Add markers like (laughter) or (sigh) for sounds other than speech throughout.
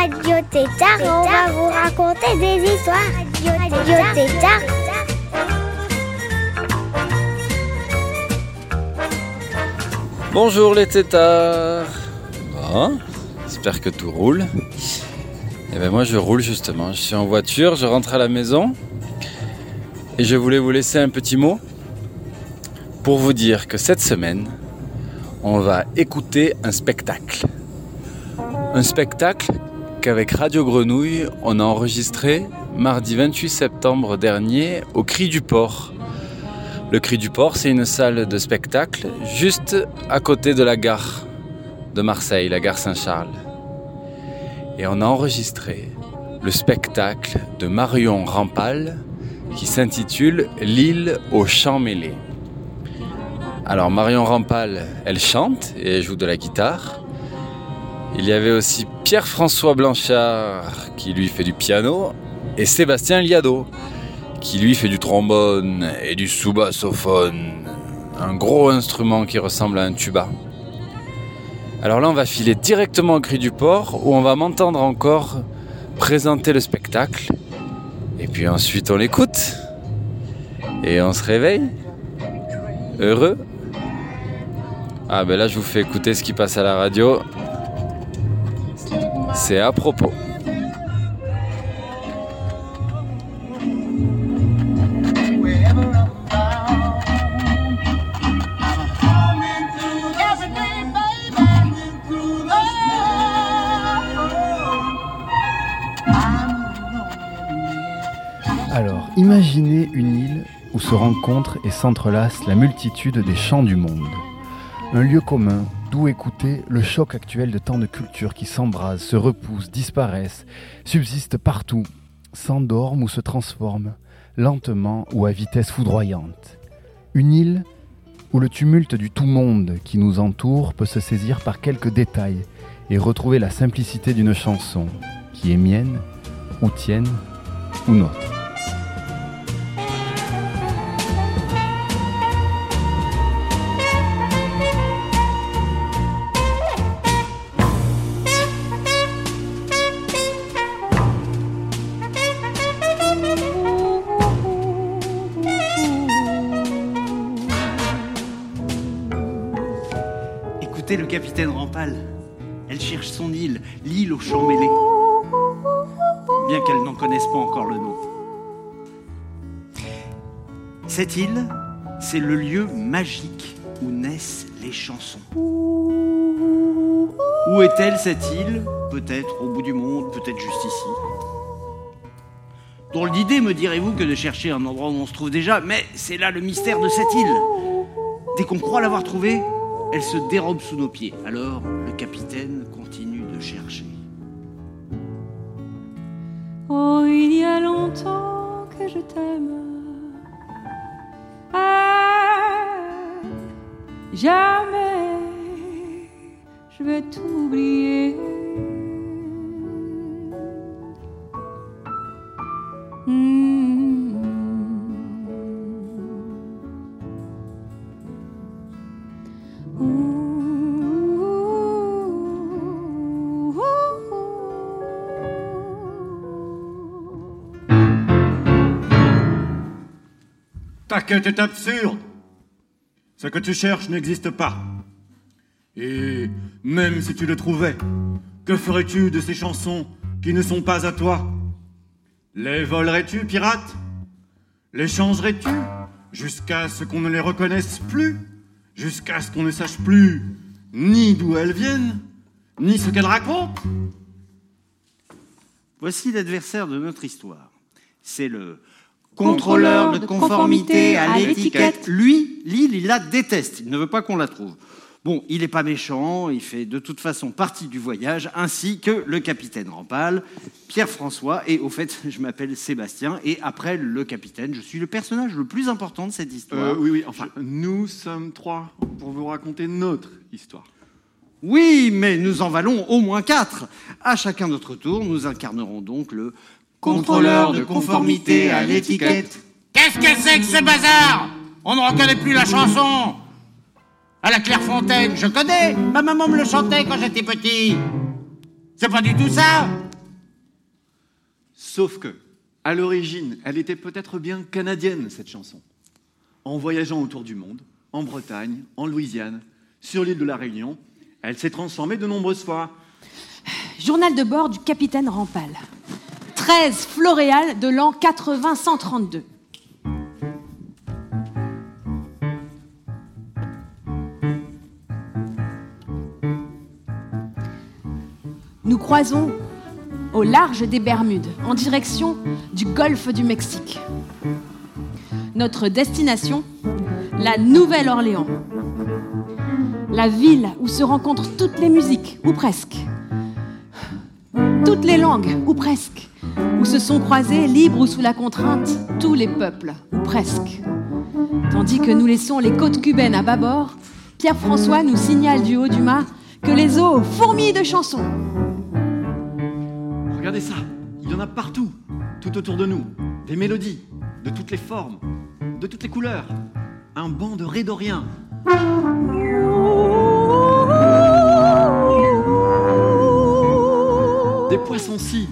Radio Tétard on va vous raconter des histoires. Radio Tétard. Bonjour les tétards Bon, j'espère que tout roule. Et ben moi je roule justement, je suis en voiture, je rentre à la maison et je voulais vous laisser un petit mot pour vous dire que cette semaine, on va écouter un spectacle. Un spectacle qu'avec Radio Grenouille, on a enregistré mardi 28 septembre dernier au Cri du Port. Le Cri du Port, c'est une salle de spectacle juste à côté de la gare de Marseille, la gare Saint-Charles. Et on a enregistré le spectacle de Marion Rampal qui s'intitule L'île aux champs mêlés. Alors Marion Rampal, elle chante et elle joue de la guitare. Il y avait aussi Pierre-François Blanchard qui lui fait du piano et Sébastien Liado qui lui fait du trombone et du sous-bassophone, un gros instrument qui ressemble à un tuba. Alors là, on va filer directement au cri du port où on va m'entendre encore présenter le spectacle. Et puis ensuite, on l'écoute. Et on se réveille. Heureux. Ah ben là, je vous fais écouter ce qui passe à la radio. C'est à propos. Alors, imaginez une île où se rencontrent et s'entrelacent la multitude des champs du monde. Un lieu commun d'où écouter le choc actuel de tant de cultures qui s'embrasent, se repoussent, disparaissent, subsistent partout, s'endorment ou se transforment, lentement ou à vitesse foudroyante. Une île où le tumulte du tout monde qui nous entoure peut se saisir par quelques détails et retrouver la simplicité d'une chanson qui est mienne, ou tienne, ou nôtre. Capitaine Rampal. Elle cherche son île, l'île aux champs mêlés. Bien qu'elle n'en connaisse pas encore le nom. Cette île, c'est le lieu magique où naissent les chansons. Où est-elle cette île? Peut-être au bout du monde, peut-être juste ici. Drôle d'idée, me direz-vous, que de chercher un endroit où on se trouve déjà, mais c'est là le mystère de cette île. Dès qu'on croit l'avoir trouvée, elle se dérobe sous nos pieds. Alors, le capitaine continue de chercher. Oh, il y a longtemps que je t'aime. Ah, jamais je vais t'oublier. Est absurde. Ce que tu cherches n'existe pas. Et même si tu le trouvais, que ferais-tu de ces chansons qui ne sont pas à toi? Les volerais-tu, pirate Les changerais-tu jusqu'à ce qu'on ne les reconnaisse plus? Jusqu'à ce qu'on ne sache plus ni d'où elles viennent, ni ce qu'elles racontent? Voici l'adversaire de notre histoire. C'est le contrôleur de conformité à l'étiquette. Lui, l'île, il la déteste. Il ne veut pas qu'on la trouve. Bon, il n'est pas méchant, il fait de toute façon partie du voyage, ainsi que le capitaine Rampal, Pierre-François, et au fait, (laughs) je m'appelle Sébastien, et après le capitaine, je suis le personnage le plus important de cette histoire. Euh, oui, oui, enfin, nous sommes trois pour vous raconter notre histoire. Oui, mais nous en valons au moins quatre. À chacun notre tour, nous incarnerons donc le Contrôleur de conformité à l'étiquette. Qu'est-ce que c'est que ce bazar? On ne reconnaît plus la chanson À la Clairefontaine, je connais Ma maman me le chantait quand j'étais petit C'est pas du tout ça Sauf que, à l'origine, elle était peut-être bien canadienne, cette chanson. En voyageant autour du monde, en Bretagne, en Louisiane, sur l'île de la Réunion, elle s'est transformée de nombreuses fois. Journal de bord du capitaine Rampal. 13 Floréal de l'an 80-132. Nous croisons au large des Bermudes, en direction du golfe du Mexique. Notre destination, la Nouvelle-Orléans. La ville où se rencontrent toutes les musiques, ou presque. Toutes les langues, ou presque. Où se sont croisés, libres ou sous la contrainte, tous les peuples, ou presque. Tandis que nous laissons les côtes cubaines à bâbord, Pierre-François nous signale du haut du mât que les eaux fourmillent de chansons. Regardez ça, il y en a partout, tout autour de nous. Des mélodies, de toutes les formes, de toutes les couleurs. Un banc de rédoriens. Des poissons-ci.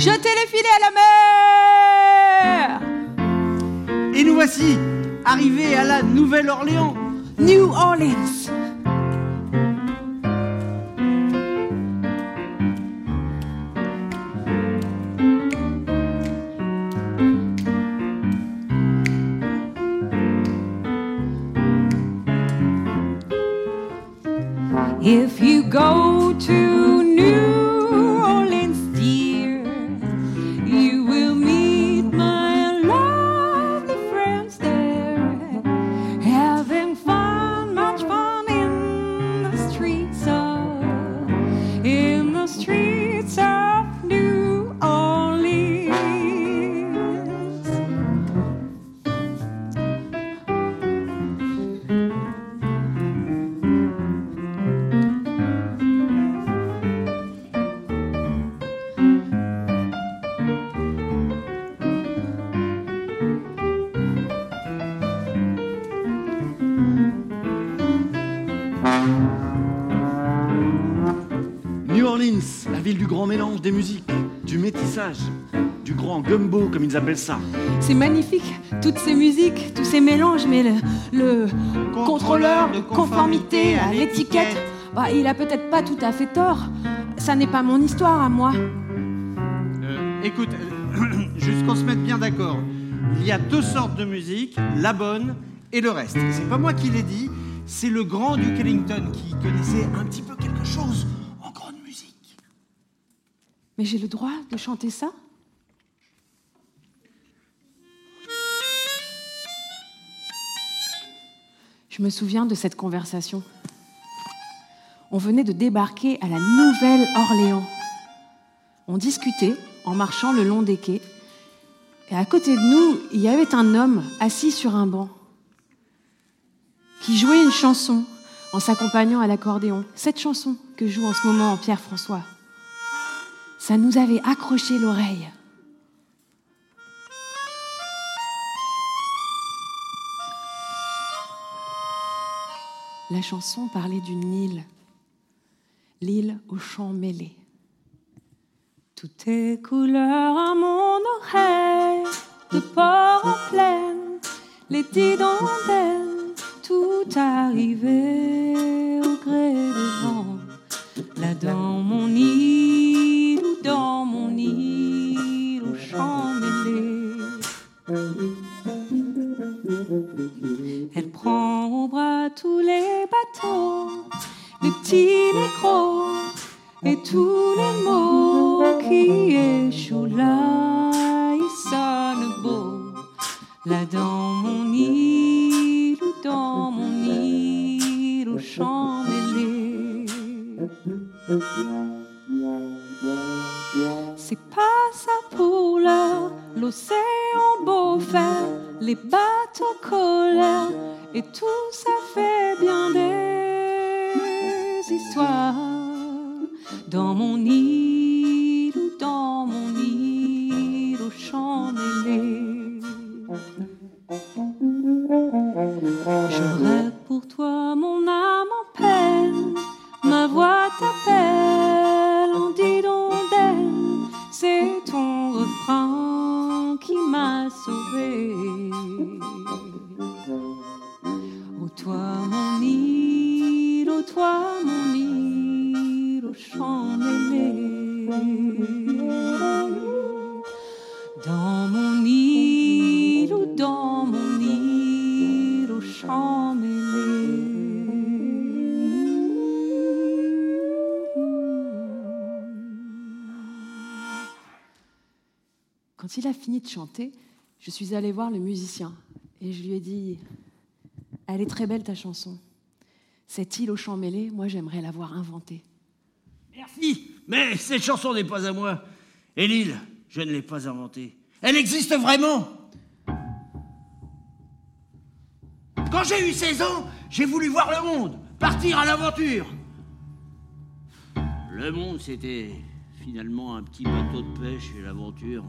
Jetez les filets à la mer. Et nous voici, arrivés à la Nouvelle-Orléans. New Orleans. If you go to appellent ça. C'est magnifique, toutes ces musiques, tous ces mélanges, mais le, le contrôleur de conformité à l'étiquette, bah, il a peut-être pas tout à fait tort. Ça n'est pas mon histoire à moi. Euh, écoute, euh, (clears throat) juste qu'on se mette bien d'accord, il y a deux sortes de musique, la bonne et le reste. C'est pas moi qui l'ai dit, c'est le grand Duke Ellington qui connaissait un petit peu quelque chose en grande musique. Mais j'ai le droit de chanter ça? Je me souviens de cette conversation. On venait de débarquer à la Nouvelle-Orléans. On discutait en marchant le long des quais. Et à côté de nous, il y avait un homme assis sur un banc qui jouait une chanson en s'accompagnant à l'accordéon. Cette chanson que joue en ce moment Pierre-François. Ça nous avait accroché l'oreille. La chanson parlait d'une île, l'île aux champs mêlés. Tout est couleur à mon oreille, de port en plaine, les dentelles, tout arrivé au gré des vents. Là dans mon île, Elle prend au bras tous les bateaux, les petits, les gros, et tous les mots qui échouent. Là, ils sonnent beaux, là dans mon île dans mon île au champ mêlé. C'est pas ça pour l'heure l'océan beau faire, les bateaux colère, et tout ça fait bien des histoires. Dans mon île ou dans mon île au champ mêlé. Rêve pour toi, mon âme en peine, ma voix t'appelle en d'elle, c'est ton refrain m'a sauvé. Ô toi mon île, ô toi mon île, au champ mêlé. Quand il a fini de chanter, je suis allée voir le musicien et je lui ai dit Elle est très belle ta chanson. Cette île au champ mêlé, moi j'aimerais l'avoir inventée. Merci, mais cette chanson n'est pas à moi. Et l'île, je ne l'ai pas inventée. Elle existe vraiment. Quand j'ai eu 16 ans, j'ai voulu voir le monde, partir à l'aventure. Le monde, c'était finalement un petit bateau de pêche et l'aventure.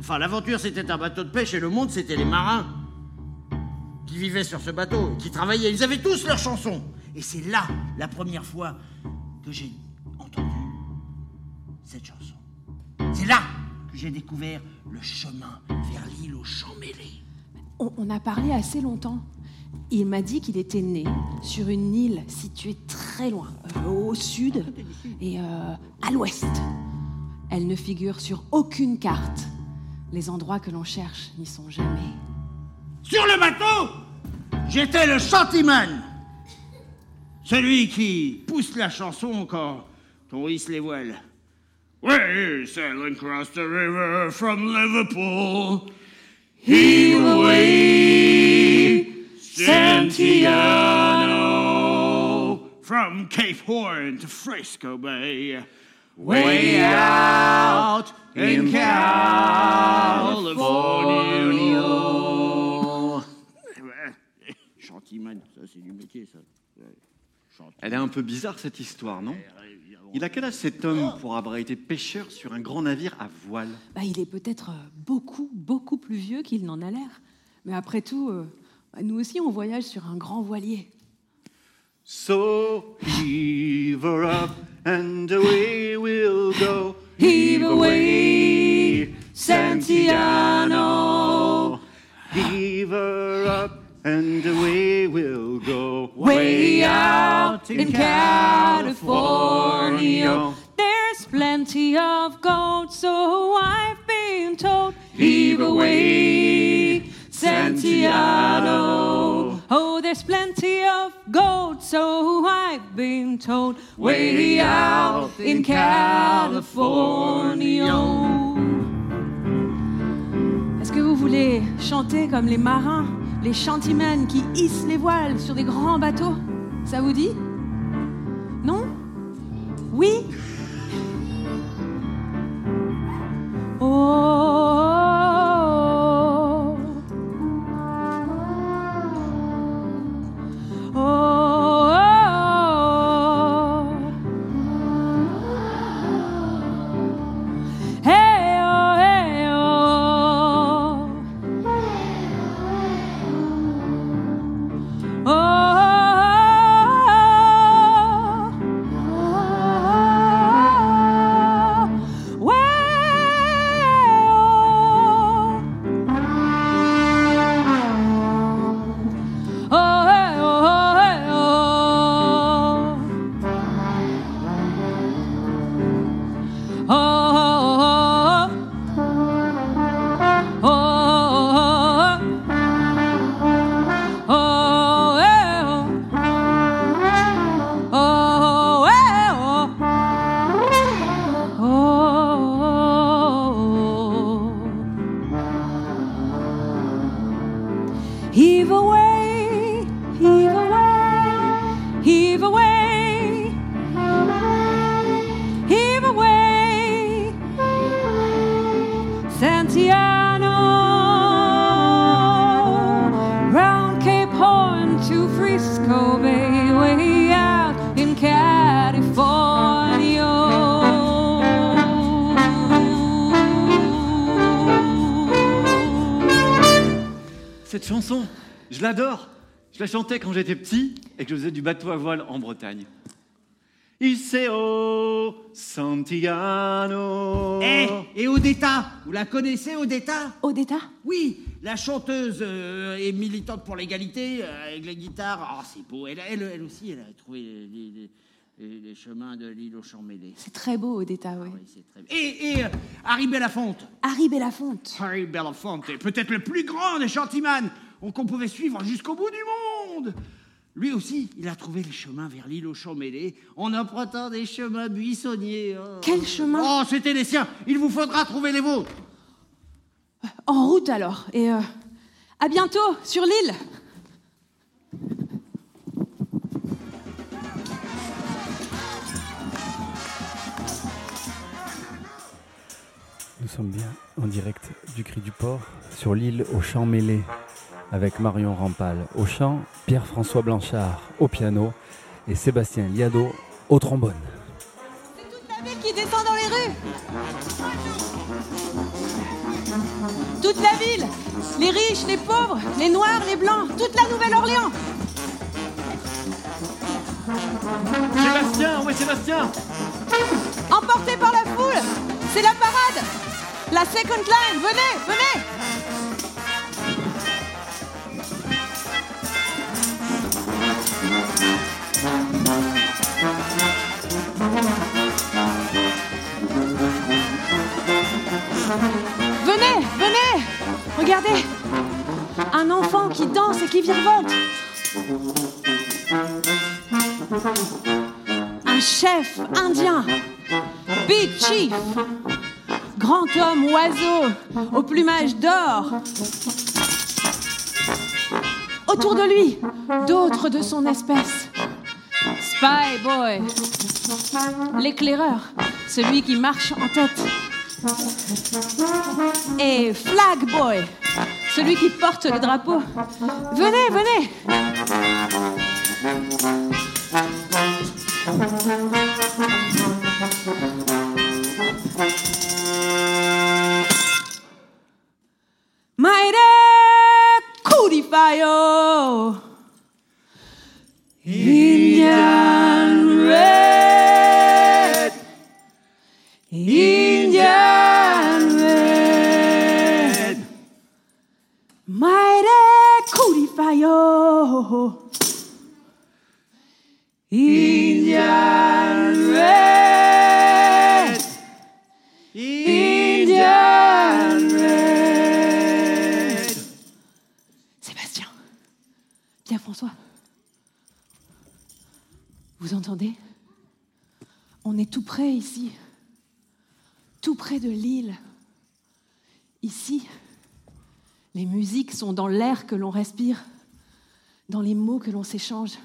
Enfin, l'aventure, c'était un bateau de pêche et le monde, c'était les marins qui vivaient sur ce bateau, qui travaillaient. Ils avaient tous leurs chansons. Et c'est là, la première fois, que j'ai entendu cette chanson. C'est là que j'ai découvert le chemin vers l'île aux champs mêlés. On, a parlé assez longtemps. Il m'a dit qu'il était né sur une île située très loin, euh, au sud et euh, à l'ouest. Elle ne figure sur aucune carte. Les endroits que l'on cherche n'y sont jamais. Sur le bateau, j'étais le chantiman. Celui qui pousse la chanson quand on hisse les voiles. We're sailing across the river from Liverpool. Heave away, Santiano. From Cape Horn to Frisco Bay. Way out in California. Chantiman, ça c'est du métier ça. Elle est un peu bizarre cette histoire, non? Il a quel âge cet homme pour avoir été pêcheur sur un grand navire à voile? Bah, Il est peut-être euh, beaucoup, beaucoup plus vieux qu'il n'en a l'air. Mais après tout, euh, bah, nous aussi on voyage sur un grand voilier. So heave her up and away we'll go. Heave away, Santiano. Heave her up and away we'll go. Way out in California. There's plenty of gold, so I've been told. Heave away, Santiano. Oh, there's plenty of gold, so I've been told. Way out in California. Est-ce que vous voulez chanter comme les marins, les chantimans qui hissent les voiles sur des grands bateaux? Ça vous dit? Non? Oui? Je la chantais quand j'étais petit et que je faisais du bateau à voile en Bretagne. Iseo Santiano. Eh, et Odetta Vous la connaissez, Odetta? Odetta? Oui, la chanteuse euh, et militante pour l'égalité, euh, avec la guitare. Ah, c'est beau. Elle, elle, elle aussi, elle a trouvé les, les- les- les chemins de l'île aux champs mêlés. C'est très beau, Odetta, oui. Et, et euh, Harry Belafonte. Harry Belafonte. Harry Belafonte est peut-être le plus grand des chantimans qu'on pouvait suivre jusqu'au bout du monde. Lui aussi, il a trouvé les chemins vers l'île aux champs mêlés en empruntant des chemins buissonniers. Oh. Quel chemin Oh, c'était les siens. Il vous faudra trouver les vôtres. En route alors. Et euh, à bientôt sur l'île. Nous sommes bien en direct du Cri du Port sur l'île aux champs mêlés avec Marion Rampal au chant, Pierre-François Blanchard au piano et Sébastien Liado au trombone. La ville qui descend dans les rues. Toute la ville. Les riches, les pauvres, les noirs, les blancs. Toute la Nouvelle-Orléans. Sébastien, où est Sébastien? Emporté par la foule. C'est la parade. La second line. Venez, venez. Venez, venez Regardez. Un enfant qui danse et qui virevolte. Un chef indien. Big Chief. Grand homme oiseau au plumage d'or. Autour de lui, d'autres de son espèce Spy Boy L'éclaireur, celui qui marche en tête et Flag Boy, celui qui porte le drapeau. Venez, venez. Mighty Codifier. Indian Red. Red. Sébastien. Bien, François. Vous entendez? On est tout près ici. Tout près de l'île. Ici, les musiques sont dans l'air que l'on respire, dans les mots que l'on s'échange,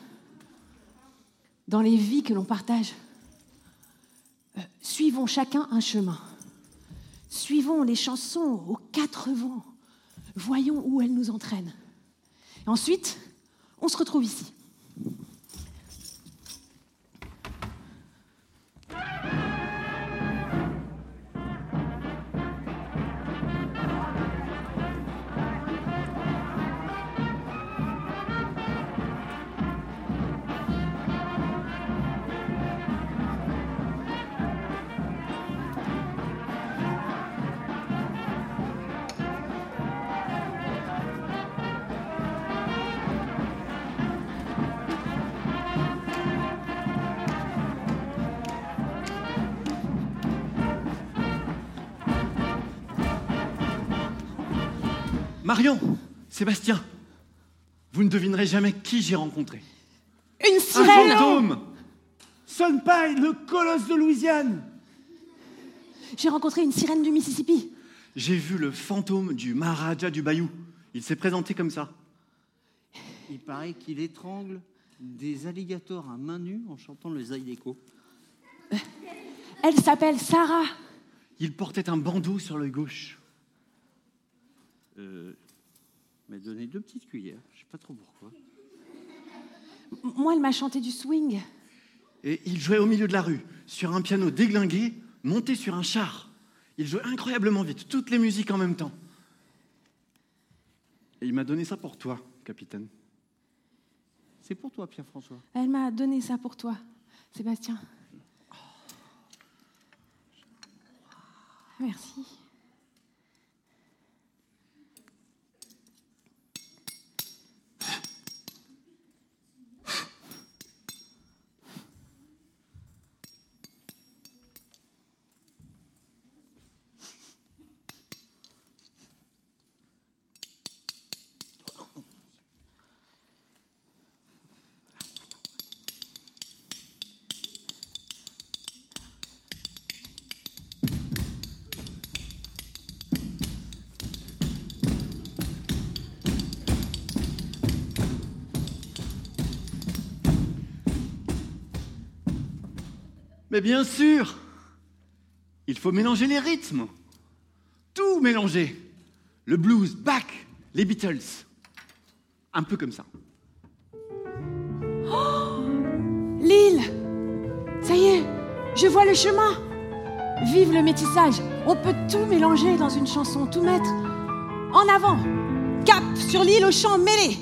dans les vies que l'on partage. Euh, suivons chacun un chemin. Suivons les chansons aux quatre vents. Voyons où elles nous entraînent. Ensuite, on se retrouve ici. Marion, Sébastien, vous ne devinerez jamais qui j'ai rencontré. Une Un sirène fantôme Sunpine, le colosse de Louisiane. J'ai rencontré une sirène du Mississippi. J'ai vu le fantôme du Maharaja du Bayou. Il s'est présenté comme ça. Il paraît qu'il étrangle des alligators à main nue en chantant le Zydeco. Elle s'appelle Sarah. Il portait un bandeau sur l'œil gauche. Euh, m'a donné deux petites cuillères, je sais pas trop pourquoi. Moi, elle m'a chanté du swing. Et il jouait au milieu de la rue, sur un piano déglingué, monté sur un char. Il jouait incroyablement vite, toutes les musiques en même temps. Et il m'a donné ça pour toi, capitaine. C'est pour toi, Pierre-François. Elle m'a donné ça pour toi, Sébastien. Merci. Mais bien sûr Il faut mélanger les rythmes. Tout mélanger. Le blues, Bach, les Beatles. Un peu comme ça. Lille Ça y est, je vois le chemin. Vive le métissage. On peut tout mélanger dans une chanson, tout mettre en avant. Cap sur l'île au chant mêlé.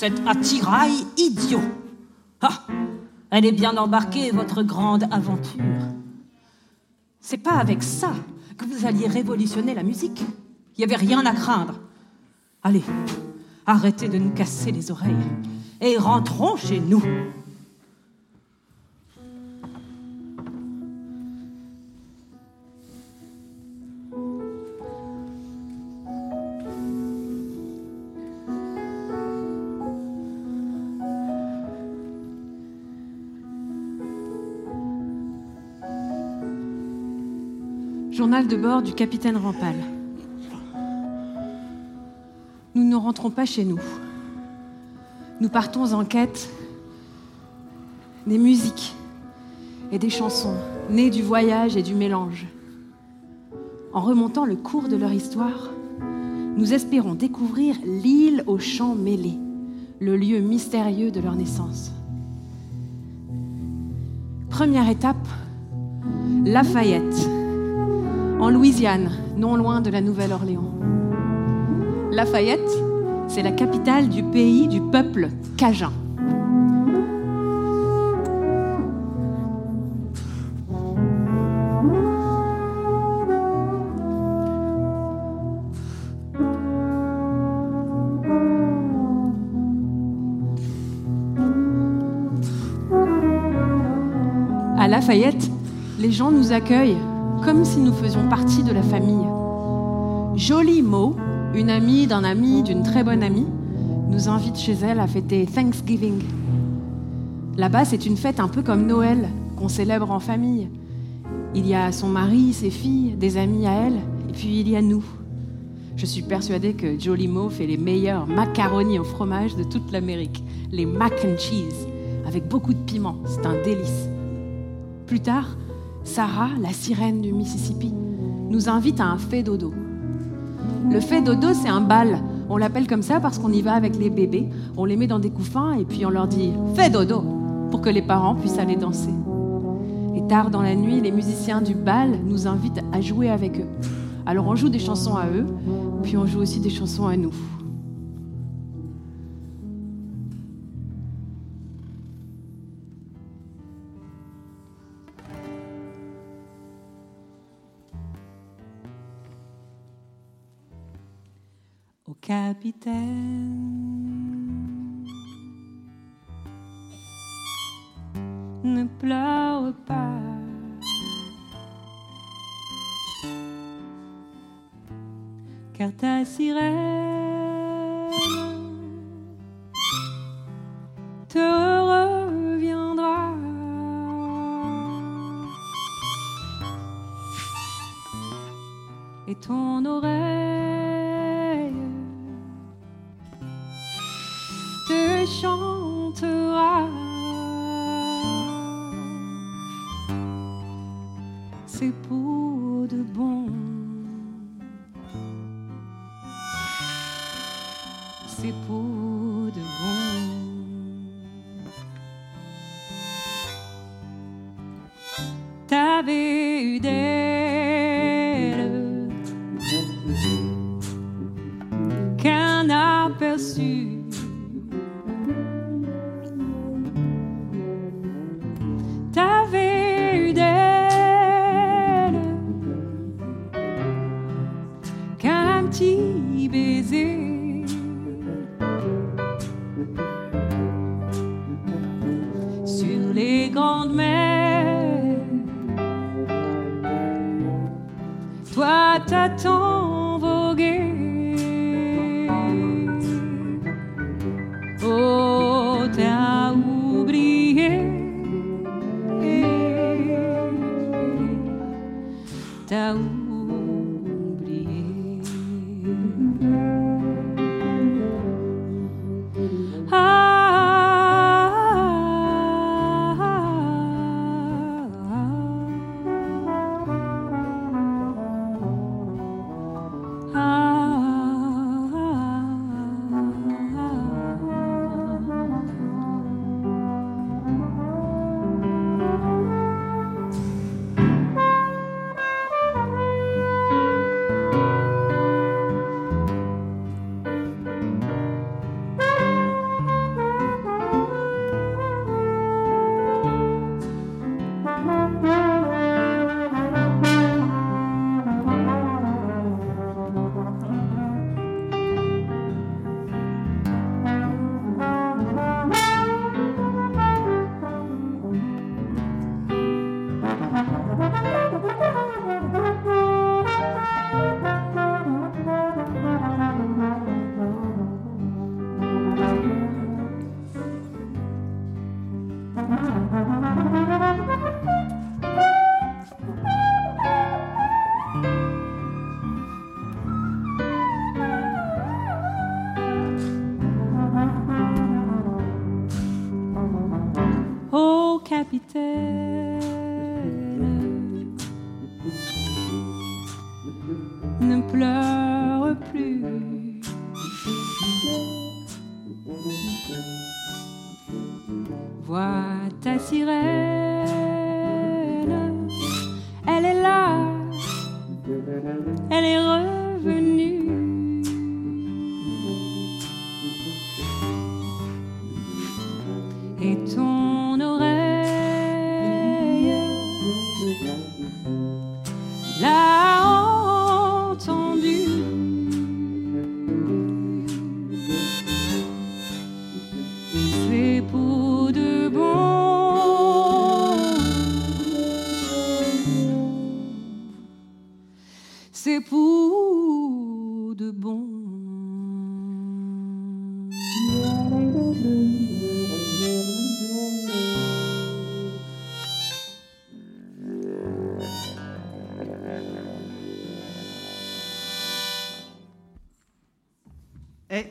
Cet attirail idiot Ah, elle est bien embarquée, votre grande aventure. C'est pas avec ça que vous alliez révolutionner la musique. Il n'y avait rien à craindre. Allez, arrêtez de nous casser les oreilles et rentrons chez nous. De bord du capitaine Rampal. Nous ne rentrons pas chez nous. Nous partons en quête des musiques et des chansons nées du voyage et du mélange. En remontant le cours de leur histoire, nous espérons découvrir l'île aux champs mêlés, le lieu mystérieux de leur naissance. Première étape, Lafayette, en Louisiane, non loin de la Nouvelle-Orléans. Lafayette, c'est la capitale du pays du peuple cajun. À Lafayette, les gens nous accueillent comme si nous faisions partie de la famille. Jolie Mo, une amie d'un ami d'une très bonne amie, nous invite chez elle à fêter Thanksgiving. Là-bas, c'est une fête un peu comme Noël, qu'on célèbre en famille. Il y a son mari, ses filles, des amis à elle, et puis il y a nous. Je suis persuadée que Jolie Mo fait les meilleurs macaronis au fromage de toute l'Amérique, les mac and cheese, avec beaucoup de piment. C'est un délice. Plus tard, Sarah, la sirène du Mississippi, nous invite à un fait dodo. Le fait dodo, c'est un bal. On l'appelle comme ça parce qu'on y va avec les bébés. On les met dans des couffins et puis on leur dit fait dodo pour que les parents puissent aller danser. Et tard dans la nuit, les musiciens du bal nous invitent à jouer avec eux. Alors on joue des chansons à eux, puis on joue aussi des chansons à nous. Capitaine. Ne pleure pas. Car ta sirène te reviendra. Et ton C'est pour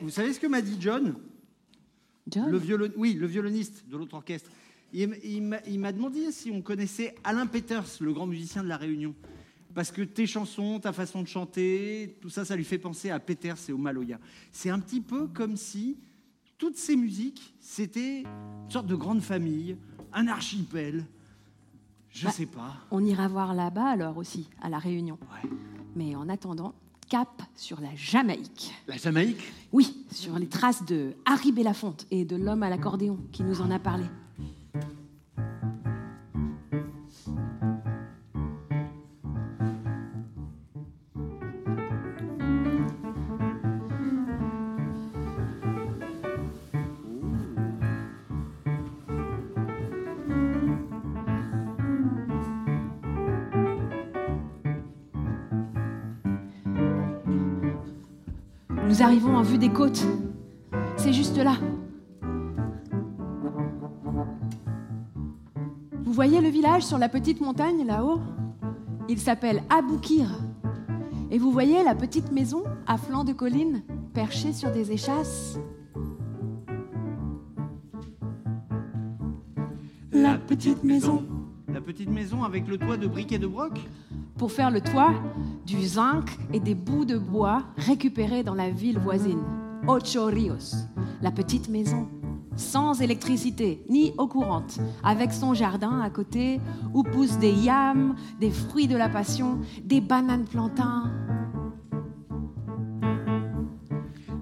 vous savez ce que m'a dit John John le violon... Oui, le violoniste de l'autre orchestre. Il, il m'a- il m'a demandé si on connaissait Alain Peters, le grand musicien de La Réunion. Parce que tes chansons, ta façon de chanter, tout ça, ça lui fait penser à Peters et au Maloya. C'est un petit peu comme si toutes ces musiques, c'était une sorte de grande famille, un archipel. Je Bah, sais pas. On ira voir là-bas alors aussi, à La Réunion. Mais en attendant, cap sur la Jamaïque. La Jamaïque Oui, sur les traces de Harry Belafonte et de l'homme à l'accordéon qui nous en a parlé. Arrivons en vue des côtes. C'est juste là. Vous voyez le village sur la petite montagne là-haut? Il s'appelle Aboukir. Et vous voyez la petite maison à flanc de colline, perchée sur des échasses? La petite maison. La petite maison avec le toit de briques et de broc? Pour faire le toit, du zinc et des bouts de bois récupérés dans la ville voisine, Ocho Rios, la petite maison, sans électricité ni eau courante, avec son jardin à côté où poussent des yams, des fruits de la passion, des bananes plantains.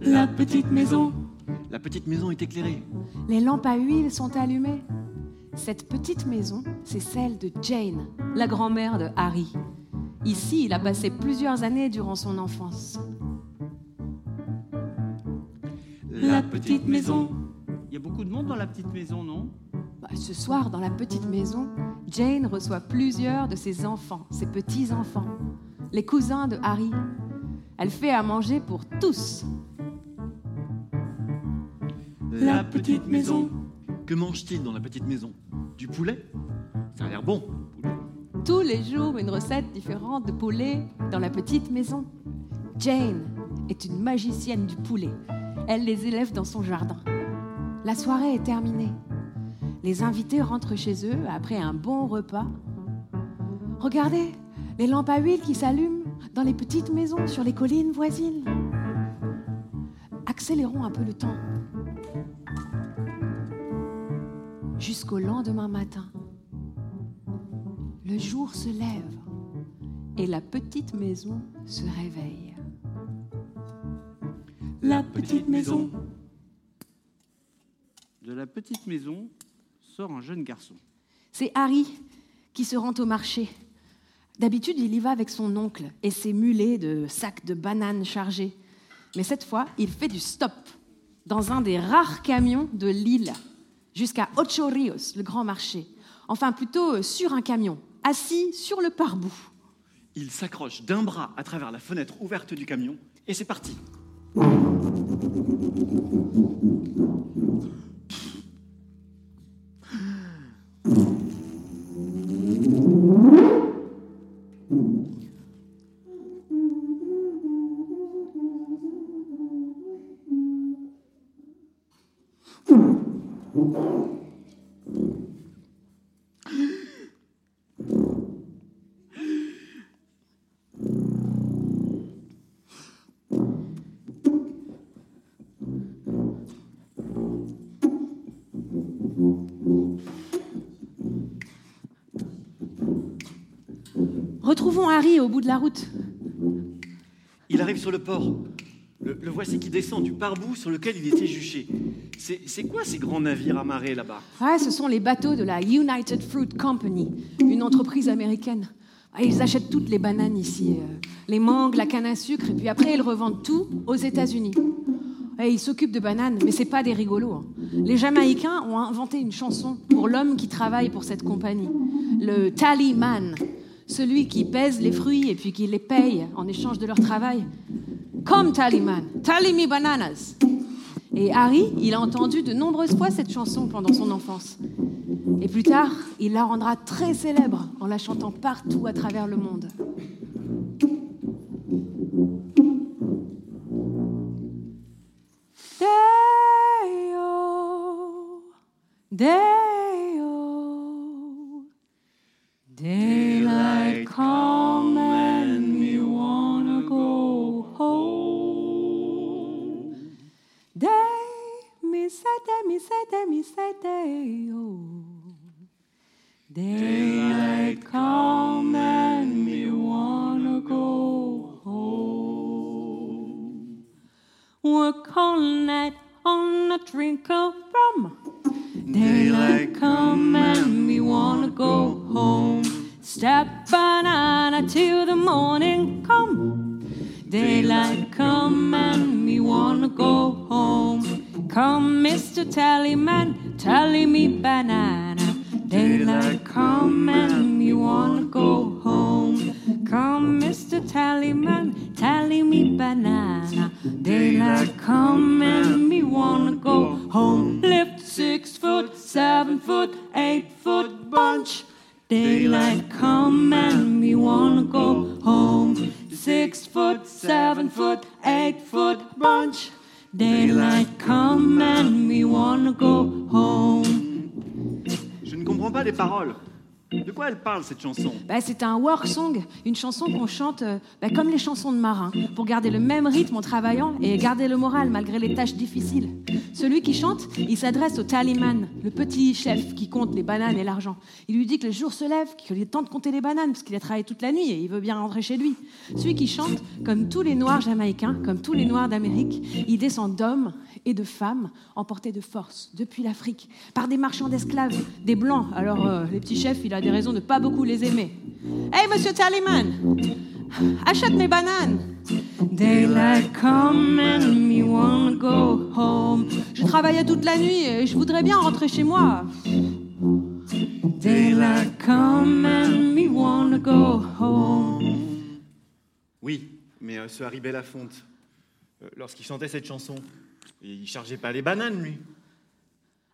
La petite maison. La petite maison est éclairée. Les lampes à huile sont allumées. Cette petite maison, c'est celle de Jane, la grand-mère de Harry. Ici, il a passé plusieurs années durant son enfance. La petite maison. Il y a beaucoup de monde dans la petite maison, non? Bah, ce soir, dans la petite maison, Jane reçoit plusieurs de ses enfants, ses petits-enfants, les cousins de Harry. Elle fait à manger pour tous. La petite maison. Que mange-t-il dans la petite maison? Du poulet? Ça a l'air bon. Tous les jours, une recette différente de poulet dans la petite maison. Jane est une magicienne du poulet. Elle les élève dans son jardin. La soirée est terminée. Les invités rentrent chez eux après un bon repas. Regardez, les lampes à huile qui s'allument dans les petites maisons sur les collines voisines. Accélérons un peu le temps. Jusqu'au lendemain matin. Le jour se lève et la petite maison se réveille. La petite maison. De la petite maison sort un jeune garçon. C'est Harry qui se rend au marché. D'habitude, il y va avec son oncle et ses mulets de sacs de bananes chargés. Mais cette fois, il fait du stop dans un des rares camions de l'île jusqu'à Ocho Rios, le grand marché. Enfin, plutôt sur un camion, assis sur le pare-bout. Il s'accroche d'un bras à travers la fenêtre ouverte du camion et c'est parti. Harry au bout de la route. Il arrive sur le port. Le, le voici qui descend du pare-bout sur lequel il était juché. C'est quoi ces grands navires amarrés là-bas? Ce sont les bateaux de la United Fruit Company, une entreprise américaine. Ah, Ils achètent toutes les bananes ici, euh, les mangues, la canne à sucre, et puis après ils revendent tout aux États-Unis. Et ils s'occupent de bananes, mais c'est pas des rigolos. hein. Les Jamaïcains ont inventé une chanson pour l'homme qui travaille pour cette compagnie, le Tallyman, celui qui pèse les fruits et puis qui les paye en échange de leur travail. Comme Tallyman, tally me bananas. Et Harry, il a entendu de nombreuses fois cette chanson pendant son enfance. Et plus tard, il la rendra très célèbre en la chantant partout à travers le monde. C'est un work song, une chanson qu'on chante euh, bah, comme les chansons de marins, pour garder le même rythme en travaillant et garder le moral malgré les tâches difficiles. Celui qui chante, il s'adresse au taliman, le petit chef qui compte les bananes et l'argent. Il lui dit que le jour se lève, qu'il est temps de compter les bananes, parce qu'il a travaillé toute la nuit et il veut bien rentrer chez lui. Celui qui chante, comme tous les noirs jamaïcains, comme tous les noirs d'Amérique, il descend d'hommes et de femmes emportés de force depuis l'Afrique par des marchands d'esclaves, des blancs. Alors euh, les petits chefs, il a des raisons de pas beaucoup les aimer. Hey monsieur Taliman, achète mes bananes. Daylight come and me wanna go home. Je travaillais toute la nuit et je voudrais bien rentrer chez moi. Daylight come and me wanna go home. Oui, mais euh, ce Harry Belafonte, euh, lorsqu'il chantait cette chanson, il chargeait pas les bananes, lui.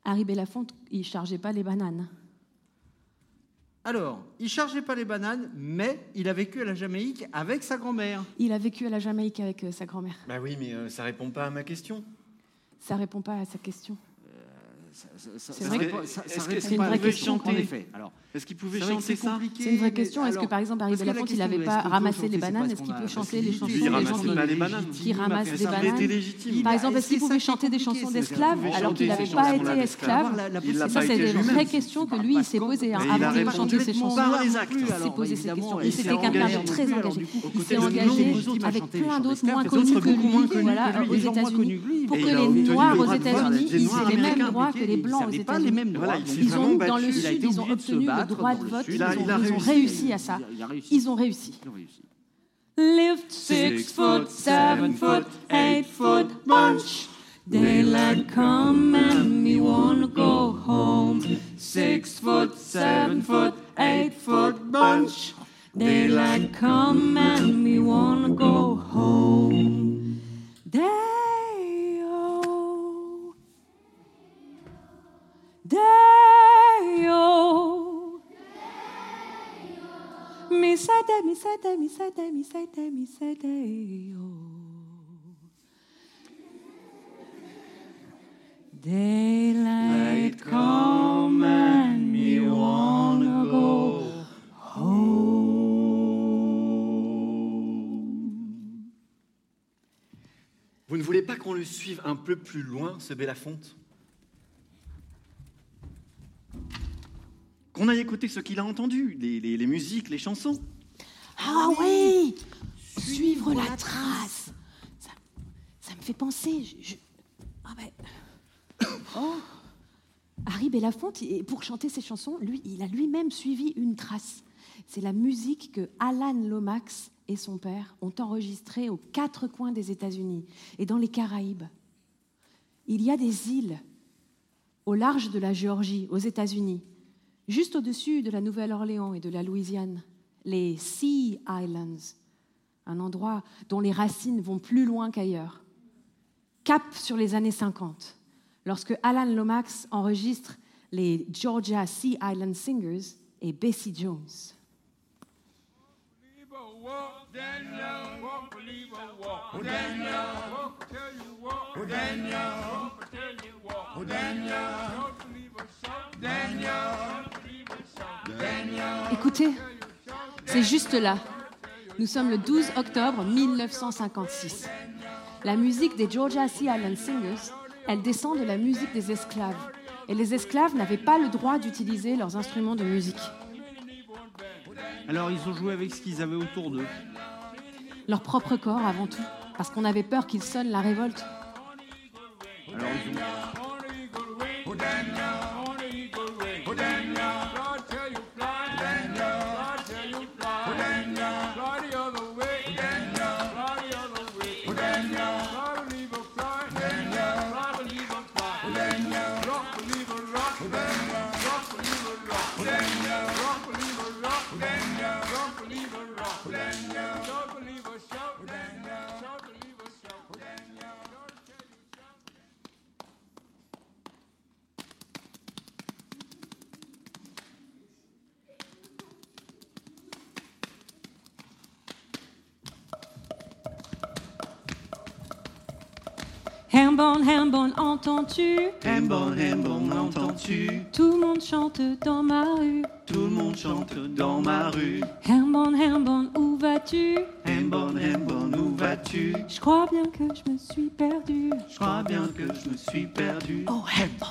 Harry Belafonte, il chargeait pas les bananes. Alors, il chargeait pas les bananes, mais il a vécu à la Jamaïque avec sa grand-mère. Il a vécu à la Jamaïque avec euh, sa grand-mère. Bah oui, mais euh, ça répond pas à ma question. Ça répond pas à sa question. C'est vrai que- est-ce que c'est une vraie question, en effet. Alors, Est-ce qu'il pouvait chanter c'est ça compliqué. C'est une vraie question. Est-ce que par exemple Harry Belafonte, il n'avait pas ramassé chanter, les bananes? Est-ce qu'il peut chanter qu'il les chansons des gens qui, ramassent des bananes? Par exemple, est-ce qu'il pouvait chanter des chansons d'esclaves pouvait alors qu'il chanter n'avait pas été esclave? Ça, c'est des vraies questions que lui, il s'est posées hein, avant de chanter ses chansons. Il s'est posé ces questions. il c'était quelqu'un de très engagé. Il s'est engagé avec plein d'autres moins connus que beaucoup moins lui, aux États-Unis, pour que les Noirs aux États-Unis aient les mêmes droits que les Blancs aux Ils avaient pas les États-Unis. mêmes droits. Voilà, Ils ont, dans le Sud, ils ont obtenu le droit de vote, ils ont réussi. à ça. Il a- il a réussi. Ils ont réussi. Ils ont réussi. Lift six foot, seven foot, eight foot bunch. Daylight come and me wanna go home. Six foot, seven foot, eight foot bunch. Daylight come and me wanna go home. Day-o. Vous ne voulez pas qu'on le suive un peu plus loin, ce Belafonte? Qu'on aille écouter ce qu'il a entendu, les, les- les musiques, les chansons. Ah oui Suivre la trace ça, ça me fait penser. je- je- Ah ben... (coughs) Oh Harry Belafonte, pour chanter ses chansons, lui, il a lui-même suivi une trace. C'est la musique que Alan Lomax et son père ont enregistrée aux quatre coins des États-Unis et dans les Caraïbes. Il y a des îles au large de la Géorgie, aux États-Unis, juste au-dessus de la Nouvelle-Orléans et de la Louisiane, les Sea Islands, un endroit dont les racines vont plus loin qu'ailleurs. Cap sur les années 50, lorsque Alan Lomax enregistre les Georgia Sea Island Singers et Bessie Jones. Écoutez, c'est juste là. Nous sommes le 12 octobre 1956. La musique des Georgia Sea Island Singers, elle descend de la musique des esclaves. Et les esclaves n'avaient pas le droit d'utiliser leurs instruments de musique. Alors, ils ont joué avec ce qu'ils avaient autour d'eux. Leur propre corps avant tout, parce qu'on avait peur qu'ils sonnent la révolte. Alors, ils ont. Hambon, Hambon, entends-tu? Hambon, Hambon, entends-tu? Tout le monde chante dans ma rue. Tout le monde chante dans ma rue. Hambon, Hambon, où vas-tu? Hambon, Hambon, où vas-tu? Je crois bien que je me suis perdue. Je crois bien que je me suis perdu. Oh. Hambon.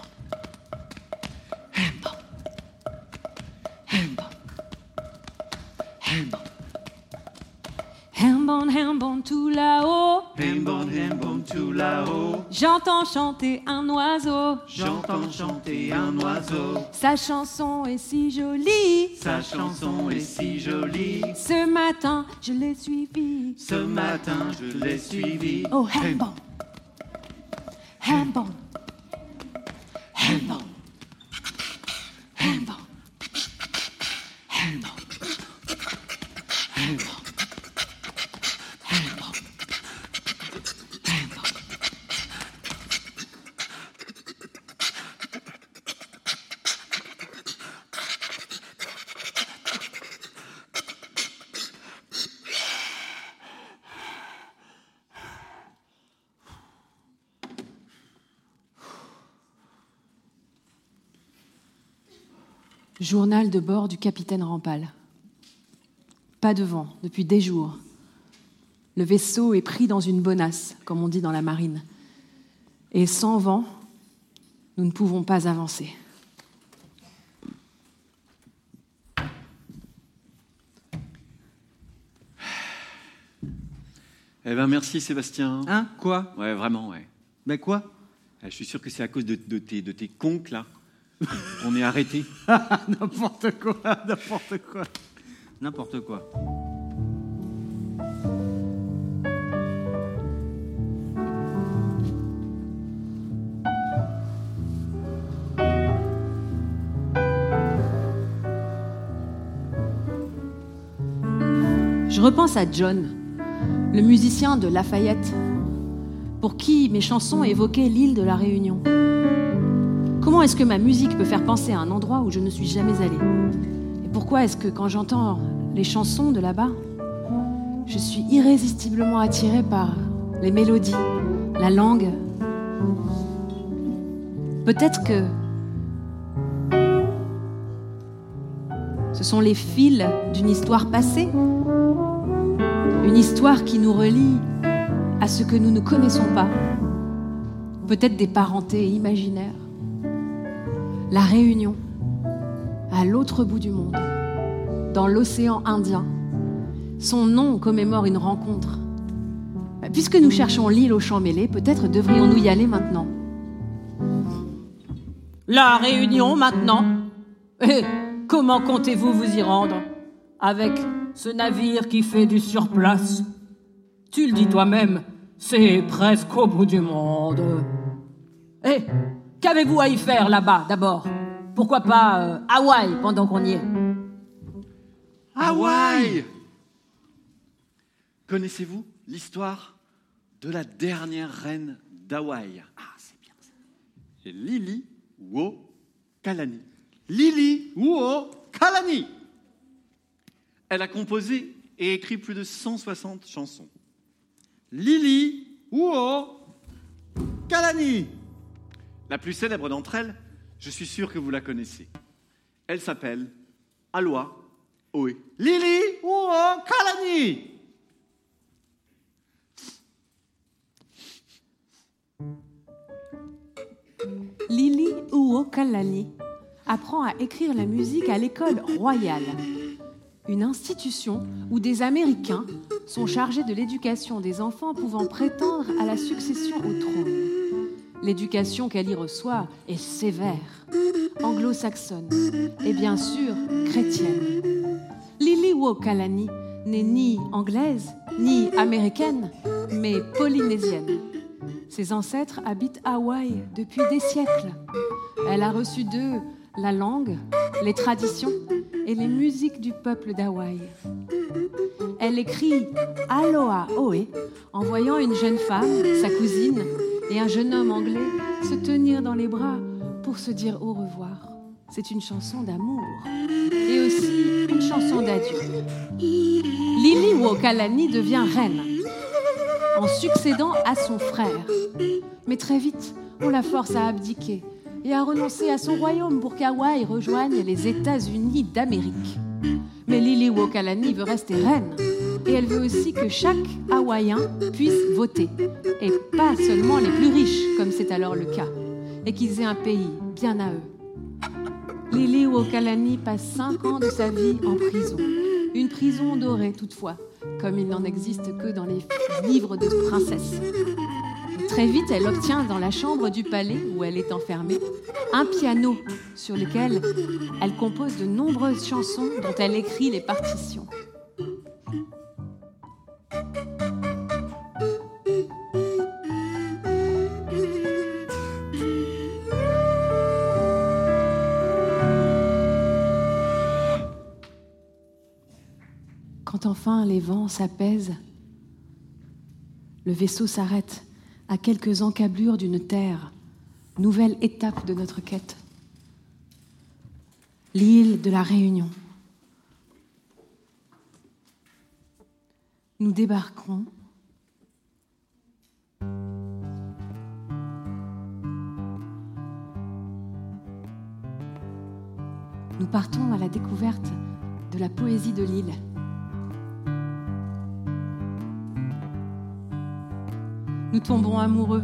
Chanter un oiseau. J'entends chanter un oiseau. Sa chanson est si jolie. Sa chanson est si jolie. Ce matin, je l'ai suivi. Ce matin, je l'ai suivi. Oh, Hambon. Hambon. Hambon. Journal de bord du capitaine Rampal. Pas de vent depuis des jours. Le vaisseau est pris dans une bonasse, comme on dit dans la marine. Et sans vent, nous ne pouvons pas avancer. Eh ben merci Sébastien. Hein? Quoi? Ouais, vraiment, ouais. Ben quoi? Eh, Je suis sûr que c'est à cause de, de tes, de tes conques là. (laughs) On est arrêté. (laughs) N'importe quoi, n'importe quoi. N'importe quoi. Je repense à John, le musicien de Lafayette, pour qui mes chansons évoquaient l'île de la Réunion. Comment est-ce que ma musique peut faire penser à un endroit où je ne suis jamais allée Et pourquoi est-ce que quand j'entends les chansons de là-bas, je suis irrésistiblement attirée par les mélodies, la langue Peut-être que ce sont les fils d'une histoire passée, une histoire qui nous relie à ce que nous ne connaissons pas, peut-être des parentés imaginaires. La Réunion, à l'autre bout du monde, dans l'océan Indien. Son nom commémore une rencontre. Puisque nous cherchons l'île aux champs mêlés, peut-être devrions-nous y aller maintenant. La Réunion maintenant Et comment comptez-vous vous y rendre Avec ce navire qui fait du surplace? Tu le dis toi-même, c'est presque au bout du monde. Eh, qu'avez-vous à y faire là-bas d'abord? Pourquoi pas euh, Hawaï pendant qu'on y est? Hawaï Connaissez-vous l'histoire de la dernière reine d'Hawaï? Ah, c'est bien ça. Lili Wo Kalani. Lili Wuo Kalani. Elle a composé et écrit plus de 160 chansons. Lili Wuo Kalani. La plus célèbre d'entre elles, je suis sûr que vous la connaissez. Elle s'appelle Aloha Oe. Lili Wuo Kalani. Lili Uokalani apprend à écrire la musique à l'école royale, une institution où des Américains sont chargés de l'éducation des enfants pouvant prétendre à la succession au trône. L'éducation qu'elle y reçoit est sévère, anglo-saxonne et bien sûr chrétienne. Lili Wokalani n'est ni anglaise ni américaine, mais polynésienne. Ses ancêtres habitent Hawaï depuis des siècles. Elle a reçu d'eux la langue, les traditions et les musiques du peuple d'Hawaï. Elle écrit Aloha Oe en voyant une jeune femme, sa cousine, et un jeune homme anglais se tenir dans les bras pour se dire au revoir. C'est une chanson d'amour et aussi une chanson d'adieu. Lili Wokalani devient reine. en succédant à son frère. Mais très vite, on la force à abdiquer et à renoncer à son royaume pour qu'Hawaï rejoigne les États-Unis d'Amérique. Mais Lily Wokalani veut rester reine et elle veut aussi que chaque Hawaïen puisse voter et pas seulement les plus riches comme c'est alors le cas et qu'ils aient un pays bien à eux. Lily Wokalani passe cinq ans de sa vie en prison. Une prison dorée toutefois, comme il n'en existe que dans les livres de princesses. Très vite, elle obtient dans la chambre du palais où elle est enfermée un piano sur lequel elle compose de nombreuses chansons dont elle écrit les partitions. Quand enfin les vents s'apaisent, le vaisseau s'arrête à quelques encablures d'une terre, nouvelle étape de notre quête. L'île de la Réunion. Nous débarquerons. Nous partons à la découverte de la poésie de l'île. Nous tombons amoureux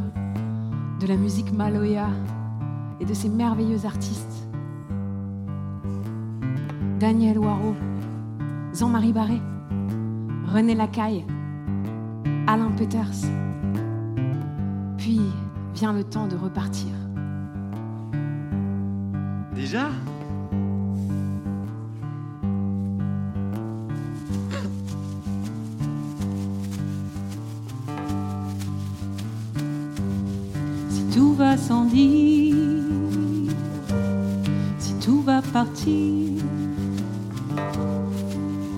de la musique maloya et de ses merveilleux artistes. Daniel Waro, Jean-Marie Barré, René Lacaille, Alain Peters. Puis vient le temps de repartir. Déjà?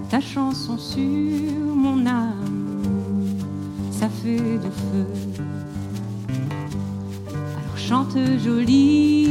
Ta chanson sur mon âme, ça fait du feu. Alors chante jolie,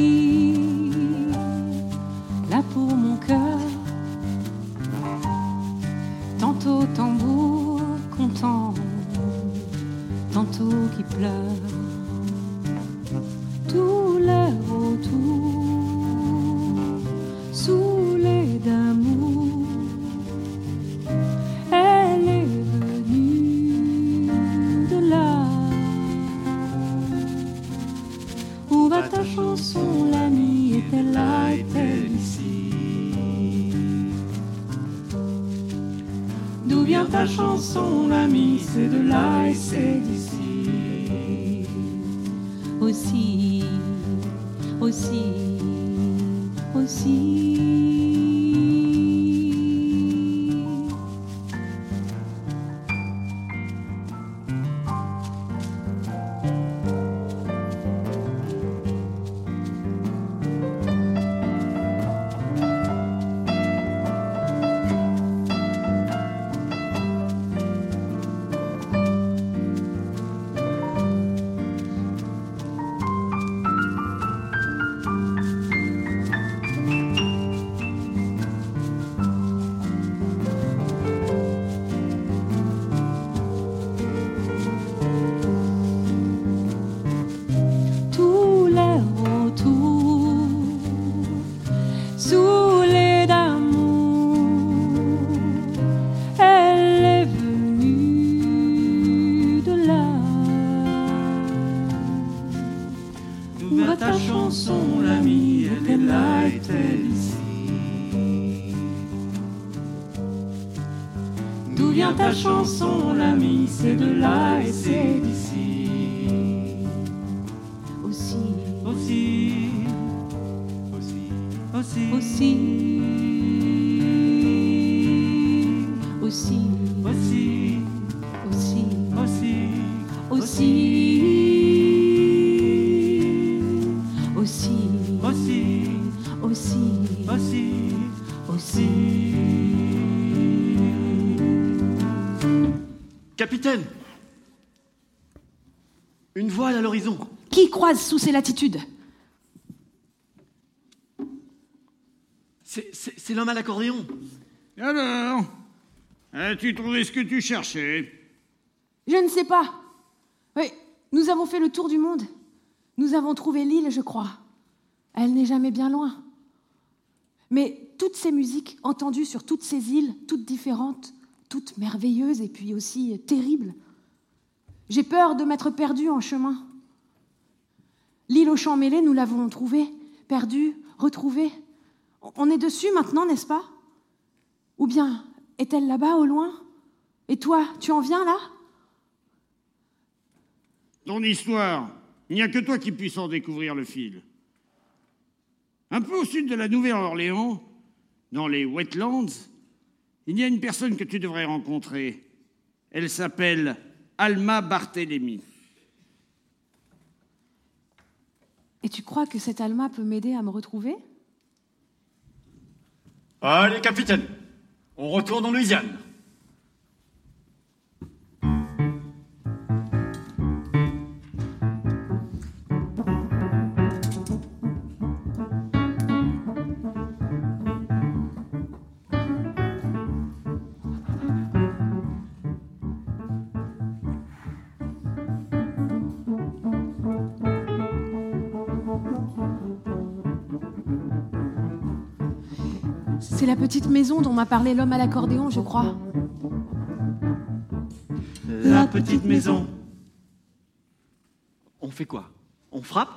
sous ces latitudes C'est- C'est c'est l'homme à l'accordéon. Alors As-tu trouvé ce que tu cherchais? Je ne sais pas. Oui, nous avons fait le tour du monde. Nous avons trouvé l'île, je crois. Elle n'est jamais bien loin. Mais toutes ces musiques entendues sur toutes ces îles, toutes différentes, toutes merveilleuses et puis aussi terribles, j'ai peur de m'être perdue en chemin. L'île aux champs mêlés, nous l'avons trouvée, perdue, retrouvée. On est dessus maintenant, n'est-ce pas? Ou bien est-elle là-bas au loin? Et toi, tu en viens là? Ton histoire, il n'y a que toi qui puisses en découvrir le fil. Un peu au sud de la Nouvelle-Orléans, dans les wetlands, il y a une personne que tu devrais rencontrer. Elle s'appelle Alma Barthélemy. Et tu crois que cette Alma peut m'aider à me retrouver? Allez, capitaine, on retourne en Louisiane. La petite maison dont m'a parlé l'homme à l'accordéon, je crois. La petite maison. On fait quoi? On frappe?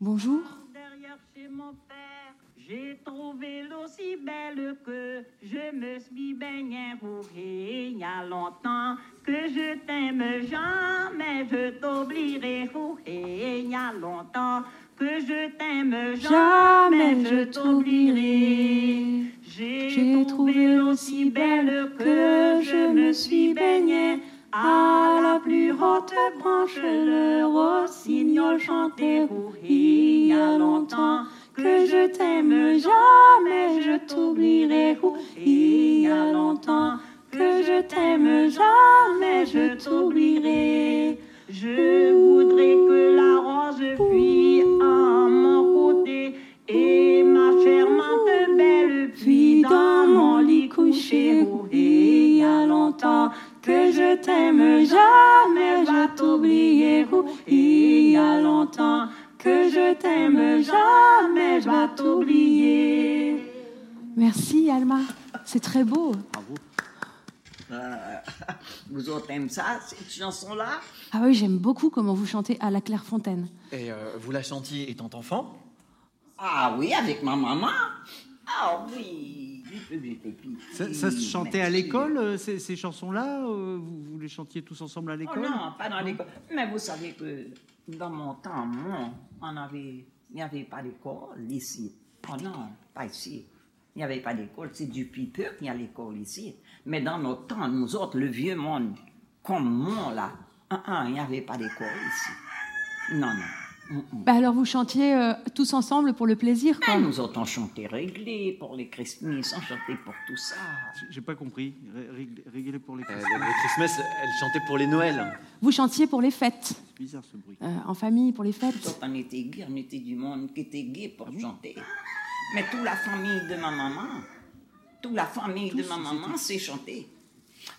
Bonjour. Derrière chez mon père, j'ai trouvé l'eau si belle que je me suis baigné pour il y a longtemps que je t'aime jamais, je t'oublierai pour il y a longtemps que je t'aime jamais, je t'oublierai. J'ai trouvé l'eau si belle que je me suis baigné à la plus haute branche, le rossignol chantait il y a longtemps que je t'aime. jamais, je t'oublierai. il y a longtemps que je t'aime. jamais, je t'oublierai. Je voudrais que Oh, et il y a longtemps que je t'aime jamais, je vais t'oublier. Et il y a longtemps que je t'aime jamais, je vais t'oublier. Merci, Alma. C'est très beau. Euh, (laughs) vous autres aimez ça, cette chanson-là Ah oui, j'aime beaucoup comment vous chantez à la Clairefontaine. Et euh, vous la chantiez étant enfant? Ah oui, avec ma maman. Ah oui, Ça, se chantait à l'école, euh, ces, chansons-là euh, vous, les chantiez tous ensemble à Oh l'école non, pas dans l'école. Mais vous savez que dans mon temps, moi, on avait, il n'y avait pas d'école ici. Oh non, pas ici. Il n'y avait pas d'école. C'est depuis peu qu'il y a l'école ici. Mais dans notre temps, nous autres, le vieux monde, comme moi là, il n'y avait pas d'école ici. Non, non. Bah alors vous chantiez euh, tous ensemble pour le plaisir, quoi. Nous on chantait réglé pour les Christmas, on chantait pour tout ça. J'ai- pas compris. Ré- réglé- Réglé pour les Euh, Christmas. Les Christmas, elle chantait pour les Noëls. Vous chantiez pour les fêtes, C'est bizarre ce bruit. euh, en famille, pour les fêtes. autres, on était gays, on était du monde qui était gay pour chanter. Mais toute la famille de ma maman, toute la famille de ma maman s'est chanté.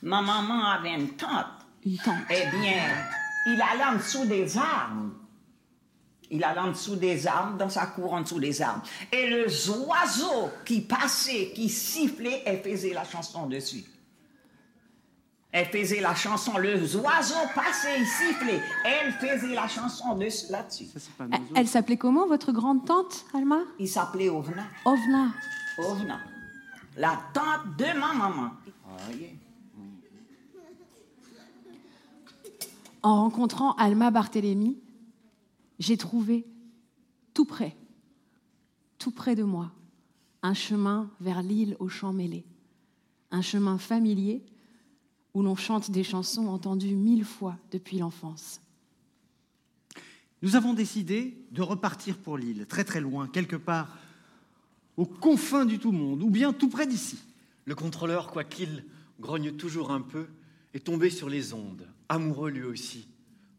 Ma maman avait une tante. Une tante. Eh bien, il allait en dessous des arbres. Il allait en dessous des arbres, dans sa cour en dessous des arbres. Et le oiseau qui passait, qui sifflait, elle faisait la chanson dessus. Elle faisait la chanson, le oiseau passait, il sifflait. Elle faisait la chanson dessus, là-dessus. Elle, s'appelait comment, votre grande tante, Alma? Il s'appelait Ovna. Ovna. Ovna. La tante de ma maman. Ah, yeah. En rencontrant Alma Barthélemy, j'ai trouvé tout près, tout près de moi, un chemin vers l'île aux champs mêlés, un chemin familier où l'on chante des chansons entendues mille fois depuis l'enfance. Nous avons décidé de repartir pour l'île, très très loin, quelque part aux confins du tout monde, ou bien tout près d'ici. Le contrôleur, quoiqu'il grogne toujours un peu, est tombé sur les ondes, amoureux lui aussi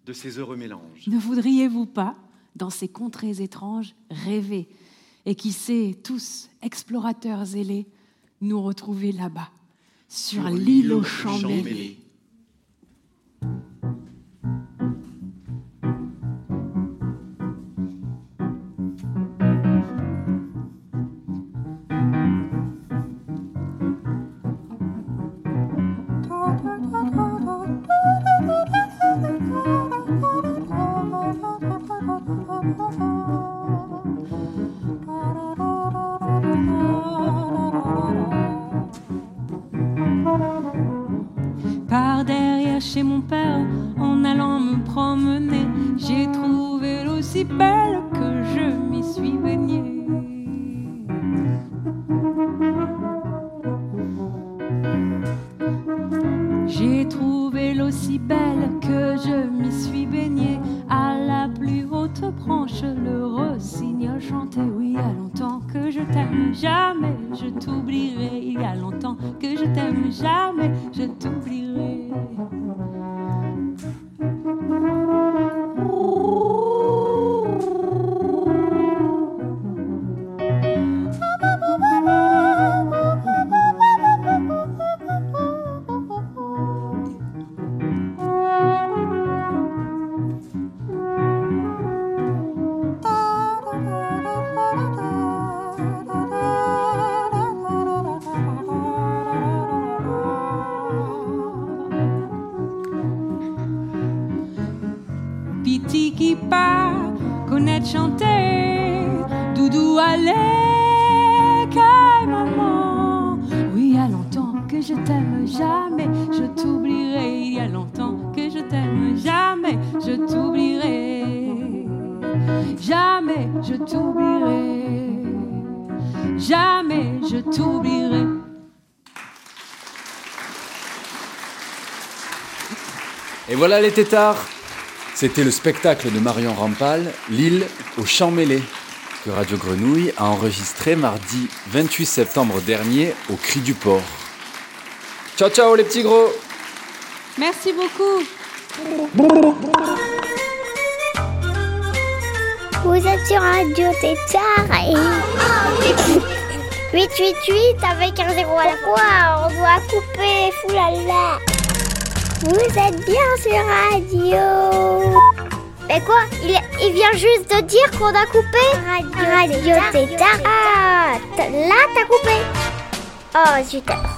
de ces heureux mélanges. Ne voudriez-vous pas, dans ces contrées étranges, rêver et qui sait, tous, explorateurs zélés, nous retrouver là-bas, sur l'île aux champs je t'aime, jamais je t'oublierai. Les tétards C'était le spectacle de Marion Rampal, L'île aux champs mêlés, que Radio Grenouille a enregistré mardi 28 septembre dernier au Cri du Port. Ciao ciao les petits gros Merci beaucoup. Vous êtes sur Radio Tétard et... 888 avec un zéro à la fois, on doit couper, foulala. Vous êtes bien sur Radio. Mais quoi il, il vient juste de dire qu'on a coupé Radio Tétard. Ah, t- là t'as coupé. Oh, alors.